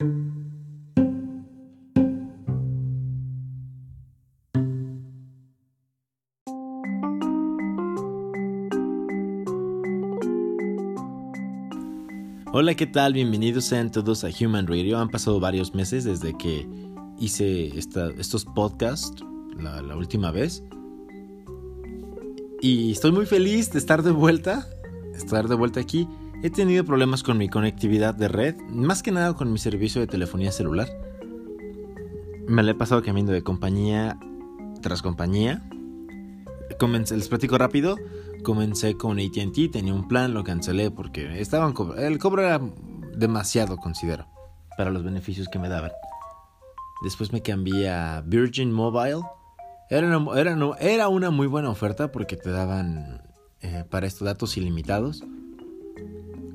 Hola, ¿qué tal? Bienvenidos sean todos a Human Radio. Han pasado varios meses desde que hice estos podcasts la, la, última vez. Y estoy muy feliz de estar de vuelta. Estar de vuelta aquí. He tenido problemas con mi conectividad de red. Más que nada con mi servicio de telefonía celular. Me la he pasado cambiando de compañía tras compañía. Comencé, les platico rápido. Comencé con ATT, tenía un plan, lo cancelé porque estaban el cobro era demasiado, considero, para los beneficios que me daban. Después me cambié a Virgin Mobile. Era una, era, era una muy buena oferta porque te daban eh, para estos datos ilimitados.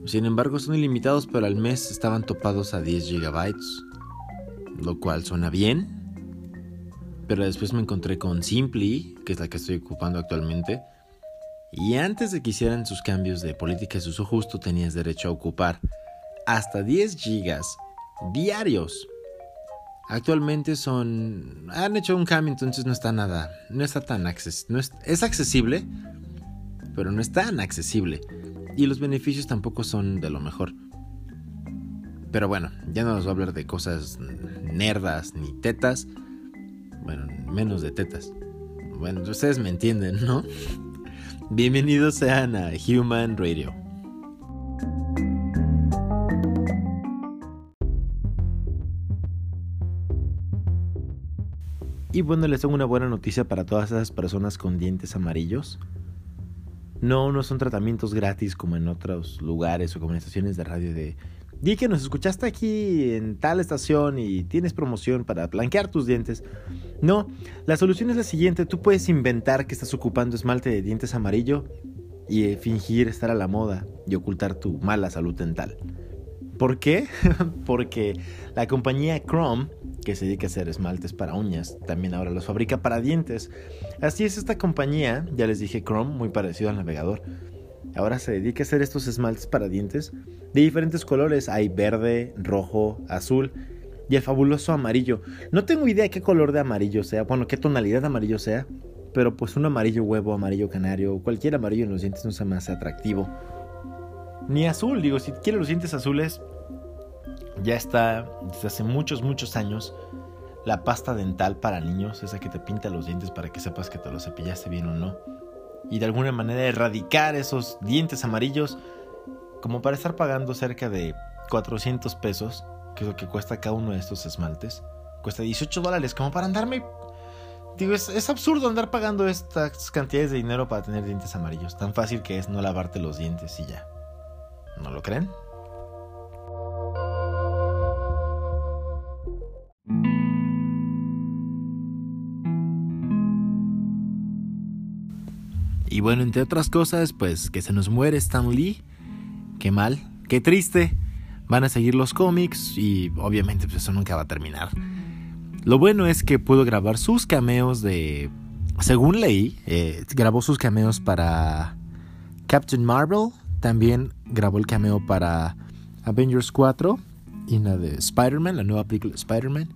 Sin embargo, son ilimitados, pero al mes estaban topados a 10 gigabytes, lo cual suena bien. Pero después me encontré con Simply, que es la que estoy ocupando actualmente, y antes de que hicieran sus cambios de política de uso justo, tenías derecho a ocupar hasta 10 gigas diarios. Actualmente son. Han hecho un cambio, entonces no está nada. No está tan accesible. No es, es accesible, pero no es tan accesible. Y los beneficios tampoco son de lo mejor. Pero bueno, ya no nos va a hablar de cosas nerdas ni tetas. Bueno, menos de tetas. Bueno, ustedes me entienden, ¿no? Bienvenidos sean a Human Radio. Y bueno, les tengo una buena noticia para todas esas personas con dientes amarillos. No, no son tratamientos gratis como en otros lugares o como en estaciones de radio de Di que nos escuchaste aquí en tal estación y tienes promoción para blanquear tus dientes. No, la solución es la siguiente. Tú puedes inventar que estás ocupando esmalte de dientes amarillo y eh, fingir estar a la moda y ocultar tu mala salud dental. ¿Por qué? Porque la compañía Chrome, que se dedica a hacer esmaltes para uñas, también ahora los fabrica para dientes. Así es esta compañía, ya les dije Chrome, muy parecido al navegador Ahora se dedica a hacer estos esmaltes para dientes de diferentes colores. Hay verde, rojo, azul y el fabuloso amarillo. No tengo idea qué color de amarillo sea, bueno, qué tonalidad de amarillo sea, pero pues un amarillo huevo, amarillo canario, cualquier amarillo en los dientes no sea más atractivo. Ni azul, digo, si quieres los dientes azules, ya está desde hace muchos, muchos años la pasta dental para niños, esa que te pinta los dientes para que sepas que te lo cepillaste bien o no y de alguna manera erradicar esos dientes amarillos como para estar pagando cerca de 400 pesos, que es lo que cuesta cada uno de estos esmaltes. Cuesta 18 dólares, como para andarme... Digo, es, es absurdo andar pagando estas cantidades de dinero para tener dientes amarillos. Tan fácil que es no lavarte los dientes y ya. ¿No lo creen? Y bueno, entre otras cosas, pues que se nos muere Stan Lee. Qué mal, qué triste. Van a seguir los cómics y obviamente pues eso nunca va a terminar. Lo bueno es que pudo grabar sus cameos de... Según leí, eh, grabó sus cameos para Captain Marvel. También grabó el cameo para Avengers 4 y la de Spider-Man, la nueva película de Spider-Man.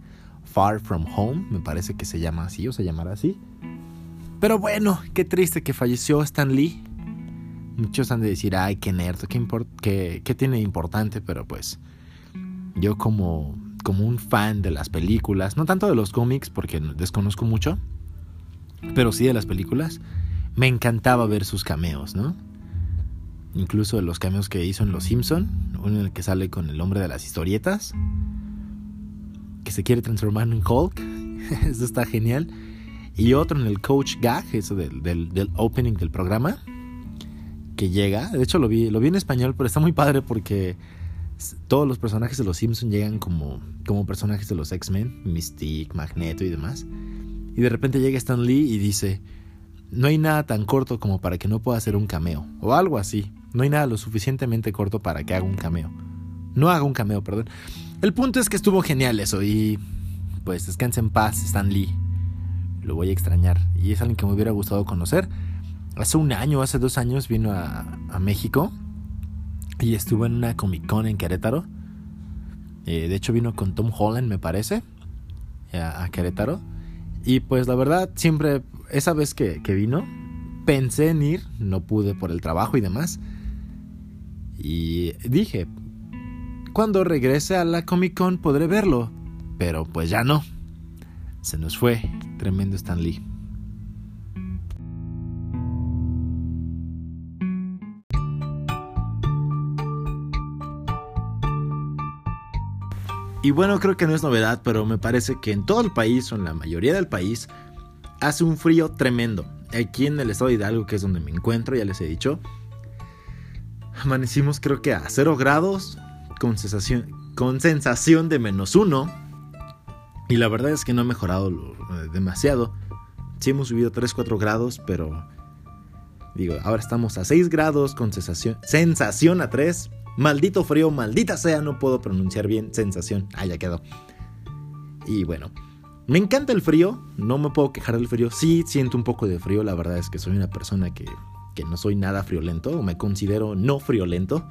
Far From Home, me parece que se llama así o se llamará así. Pero bueno, qué triste que falleció Stan Lee. Muchos han de decir, ay, qué nerd, qué, tiene importante, pero pues yo como, como un fan de las películas, no tanto de los cómics porque desconozco mucho, pero sí de las películas, me encantaba ver sus cameos, ¿no? Incluso de los cameos que hizo en Los Simpson, uno en el que sale con el hombre de las historietas, que se quiere transformar en Hulk, eso está genial y otro en el Coach Gag, eso del, opening del programa, que llega. De hecho, lo vi, lo vi en español, pero está muy padre porque todos los personajes de los Simpsons llegan como, como personajes de los X-Men, Mystique, Magneto y demás. Y de repente llega Stan Lee y dice: No hay nada tan corto como para que no pueda hacer un cameo. O algo así. No hay nada lo suficientemente corto para que haga un cameo. No haga un cameo, perdón. El punto es que estuvo genial eso y pues descanse en paz, Stan Lee lo voy a extrañar. Y es alguien que me hubiera gustado conocer. Hace un año, hace dos años vino a, México y estuvo en una Comic Con en Querétaro. Eh, de hecho vino con Tom Holland, me parece, a, Querétaro. Y pues la verdad, siempre, esa vez que, que vino, pensé en ir, no pude por el trabajo y demás. Y dije, cuando regrese a la Comic Con podré verlo. Pero pues ya no. Se nos fue. Tremendo Stan Lee. Y bueno, creo que no es novedad, pero me parece que en todo el país, o en la mayoría del país, hace un frío tremendo. Aquí en el estado de Hidalgo, que es donde me encuentro, ya les he dicho, amanecimos creo que a 0 grados, con sensación, con sensación de menos 1. Y la verdad es que no ha mejorado eh, demasiado. Sí hemos subido 3-4 grados, pero digo, ahora estamos a 6 grados con sensación, sensación a 3. Maldito frío, maldita sea, no puedo pronunciar bien sensación. Ah, ya quedó. Y bueno, me encanta el frío, no me puedo quejar del frío. Sí siento un poco de frío, la verdad es que soy una persona que, que no soy nada friolento, o me considero no friolento.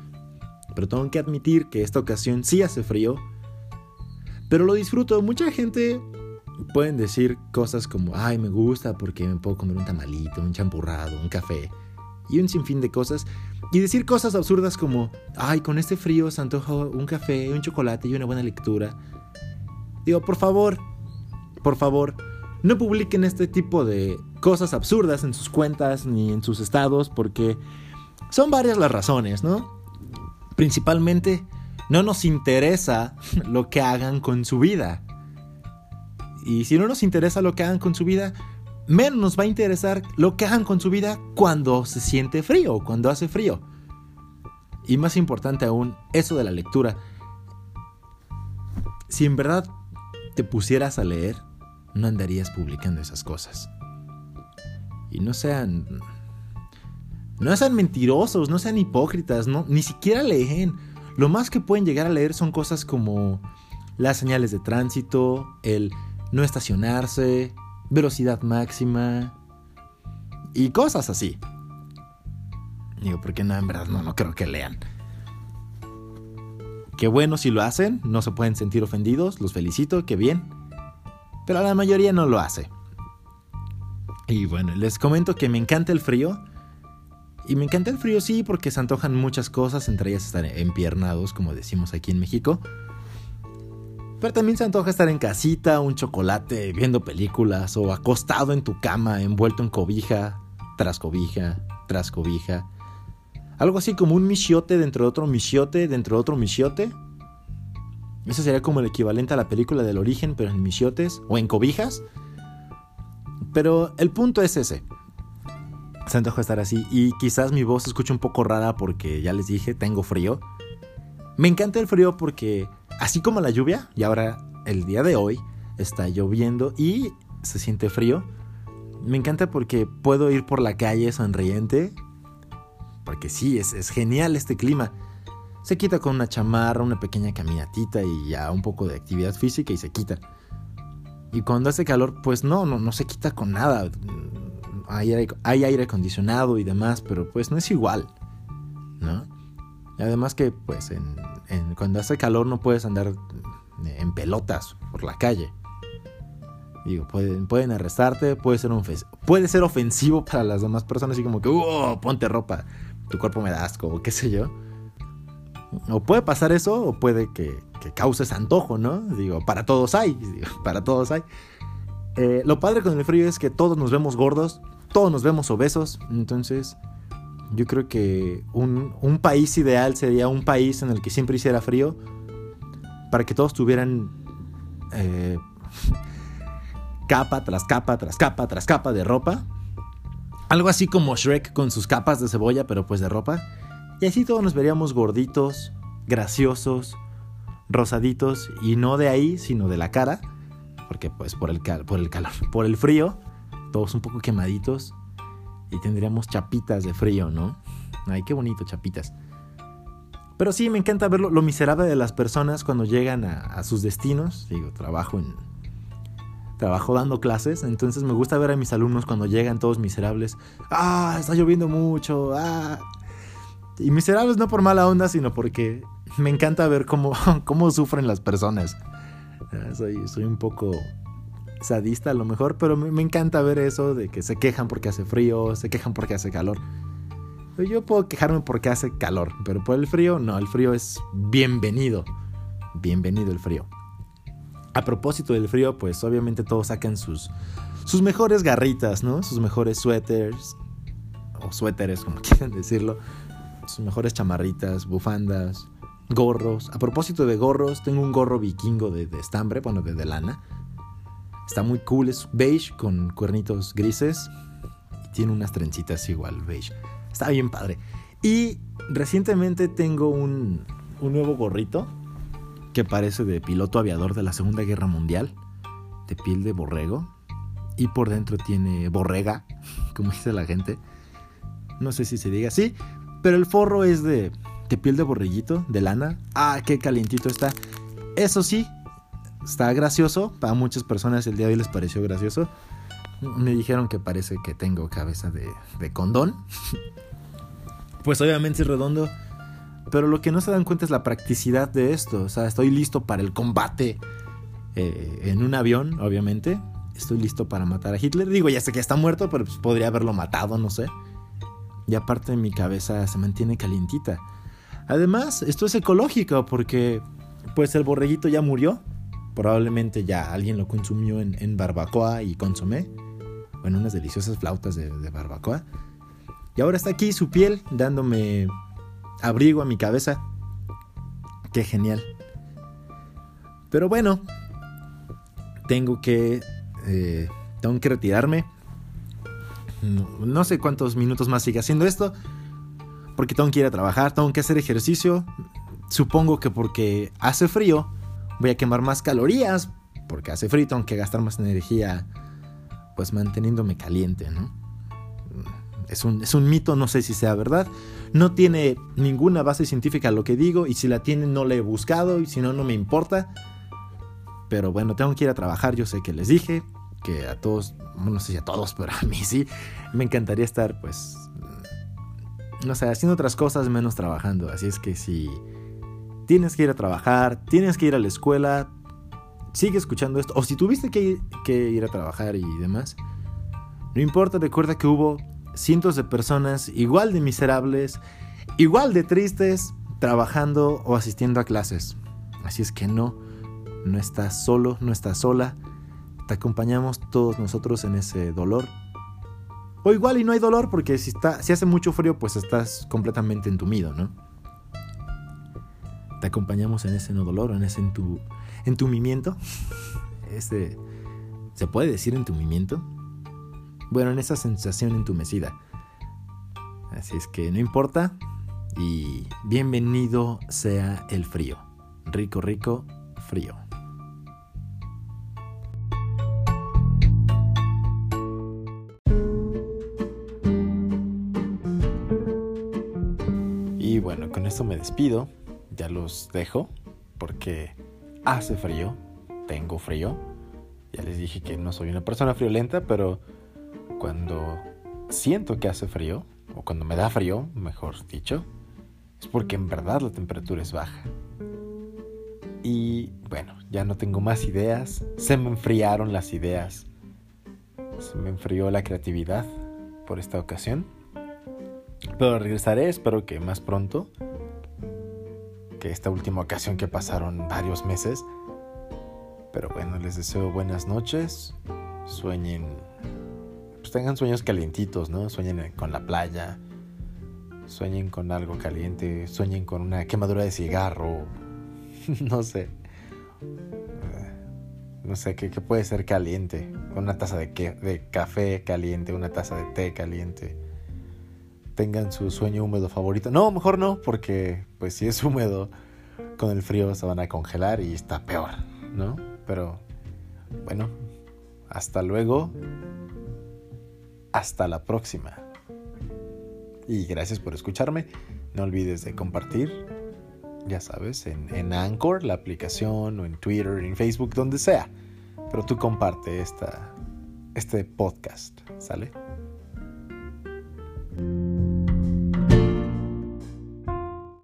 Pero tengo que admitir que esta ocasión sí hace frío. Pero lo disfruto. Mucha gente pueden decir cosas como, ay, me gusta porque me puedo comer un tamalito, un champurrado, un café y un sinfín de cosas. Y decir cosas absurdas como, ay, con este frío se antoja un café, un chocolate y una buena lectura. Digo, por favor, por favor, no publiquen este tipo de cosas absurdas en sus cuentas ni en sus estados porque son varias las razones, ¿no? Principalmente, no nos interesa lo que hagan con su vida. Y si no nos interesa lo que hagan con su vida, menos nos va a interesar lo que hagan con su vida cuando se siente frío, cuando hace frío. Y más importante aún, eso de la lectura. Si en verdad te pusieras a leer, no andarías publicando esas cosas. Y no sean... No sean mentirosos, no sean hipócritas, no, ni siquiera leen. Lo más que pueden llegar a leer son cosas como las señales de tránsito, el no estacionarse, velocidad máxima y cosas así. Digo, porque no, en verdad no, no creo que lean. Qué bueno si lo hacen, no se pueden sentir ofendidos, los felicito, qué bien. Pero la mayoría no lo hace. Y bueno, les comento que me encanta el frío. Y me encanta el frío sí porque se antojan muchas cosas, entre ellas estar empiernados, como decimos aquí en México. Pero también se antoja estar en casita, un chocolate, viendo películas o acostado en tu cama, envuelto en cobija, tras cobija, tras cobija. Algo así como un michiote dentro de otro michiote, dentro de otro michiote. Eso sería como el equivalente a la película del origen, pero en michiotes o en cobijas. Pero el punto es ese. Se antoja estar así y quizás mi voz se escuche un poco rara porque ya les dije, tengo frío. Me encanta el frío porque así como la lluvia, y ahora el día de hoy está lloviendo y se siente frío, me encanta porque puedo ir por la calle sonriente, porque sí, es genial este clima. Se quita con una chamarra, una pequeña caminatita y ya un poco de actividad física y se quita. Y cuando hace calor, pues no, no, no se quita con nada. Hay aire, hay aire acondicionado y demás, pero pues no es igual, ¿no? Además que pues cuando hace calor no puedes andar en pelotas por la calle. Digo, pueden, pueden arrestarte, puede ser, un, puede ser ofensivo para las demás personas, así como que, oh, ponte ropa, tu cuerpo me da asco, o qué sé yo. O puede pasar eso, o puede que, que causes antojo, ¿no? Digo, para todos hay, para todos hay. Eh, lo padre con el frío es que todos nos vemos gordos, todos nos vemos obesos, entonces yo creo que un, un, país ideal sería un país en el que siempre hiciera frío para que todos tuvieran eh, capa tras capa tras capa tras capa de ropa. Algo así como Shrek con sus capas de cebolla, pero pues de ropa. Y así todos nos veríamos gorditos, graciosos, rosaditos y no de ahí, sino de la cara, porque pues por el, por el calor, por el frío, todos un poco quemaditos y tendríamos chapitas de frío, ¿no? Ay, qué bonito, chapitas. Pero sí, me encanta ver lo, miserable de las personas cuando llegan a, sus destinos. Digo, trabajo en. Trabajo dando clases, entonces me gusta ver a mis alumnos cuando llegan todos miserables. ¡Ah! Está lloviendo mucho. ¡Ah! Y miserables no por mala onda, sino porque me encanta ver cómo, cómo sufren las personas. Ah, soy, soy un poco sadista a lo mejor, pero me, encanta ver eso de que se quejan porque hace frío, se quejan porque hace calor. Yo puedo quejarme porque hace calor, pero por el frío, no, el frío es bienvenido. Bienvenido el frío. A propósito del frío, pues obviamente todos sacan sus, sus mejores garritas, ¿no? Sus mejores suéteres, o suéteres, como quieran decirlo. Sus mejores chamarritas, bufandas, gorros. A propósito de gorros, tengo un gorro vikingo de, estambre, bueno, de, lana. Está muy cool, es beige con cuernitos grises. Y tiene unas trencitas igual, beige. Está bien padre. Y recientemente tengo un, un nuevo gorrito que parece de piloto aviador de la Segunda Guerra Mundial, de piel de borrego, y por dentro tiene borrega, como dice la gente. No sé si se diga así, pero el forro es de, de piel de borreguito, de lana. Ah, qué calientito está. Eso sí, está gracioso. Para muchas personas el día de hoy les pareció gracioso. Me dijeron que parece que tengo cabeza de, de condón. pues obviamente es redondo pero lo que no se dan cuenta es la practicidad de esto. O sea, estoy listo para el combate eh, en un avión, obviamente. Estoy listo para matar a Hitler. Digo, ya sé que está muerto, pero pues podría haberlo matado, no sé. Y aparte mi cabeza se mantiene calientita. Además, esto es ecológico porque pues el borreguito ya murió. Probablemente ya alguien lo consumió en, barbacoa y consomé. O en unas deliciosas flautas de barbacoa. Y ahora está aquí su piel dándome abrigo a mi cabeza. Qué genial. Pero bueno, tengo que, eh, tengo que retirarme. No, sé cuántos minutos más sigue haciendo esto. Porque tengo que ir a trabajar, tengo que hacer ejercicio. Supongo que porque hace frío voy a quemar más calorías. Porque hace frío, tengo que gastar más energía pues manteniéndome caliente, ¿no? Es un, es un mito, no sé si sea verdad. No tiene ninguna base científica lo que digo y si la tiene no la he buscado y si no, no me importa. Pero bueno, tengo que ir a trabajar, yo sé que les dije que a todos, no sé si a todos, pero a mí sí, me encantaría estar pues, no sé, haciendo otras cosas menos trabajando. Así es que si tienes que ir a trabajar, tienes que ir a la escuela, sigue escuchando esto. O si tuviste que, que ir a trabajar y demás, no importa, recuerda que hubo cientos de personas igual de miserables, igual de tristes, trabajando o asistiendo a clases. Así es que no, no estás solo, no estás sola. Te acompañamos todos nosotros en ese dolor. O igual y no hay dolor porque si, está, si hace mucho frío pues estás completamente entumido, ¿no? Te acompañamos en ese no dolor, en ese entumimiento. Este, ¿Se puede decir entumimiento? Bueno, en esa sensación entumecida. Así es que no importa. Y bienvenido sea el frío. Rico, rico, frío. Esto me despido. Ya los dejo porque hace frío. Tengo frío. Ya les dije que no soy una persona friolenta, pero cuando siento que hace frío, o cuando me da frío, mejor dicho, es porque en verdad la temperatura es baja. Y bueno, ya no tengo más ideas, se me enfriaron las ideas, se me enfrió la creatividad por esta ocasión. Pero regresaré, espero que más pronto que esta última ocasión que pasaron varios meses. Pero bueno, les deseo buenas noches, sueñen pues tengan sueños calientitos, ¿no? Sueñen con la playa, sueñen con algo caliente, sueñen con una quemadura de cigarro, no sé. No sé, ¿qué, puede ser caliente? Una taza de, de café caliente, una taza de té caliente. Tengan su sueño húmedo favorito. No, mejor no, porque pues si es húmedo, con el frío se van a congelar y está peor, ¿no? Pero bueno, hasta luego hasta la próxima. Y gracias por escucharme. No olvides de compartir, ya sabes, en, en Anchor, la aplicación, o en Twitter, en Facebook, donde sea. Pero tú comparte esta, este podcast, ¿sale?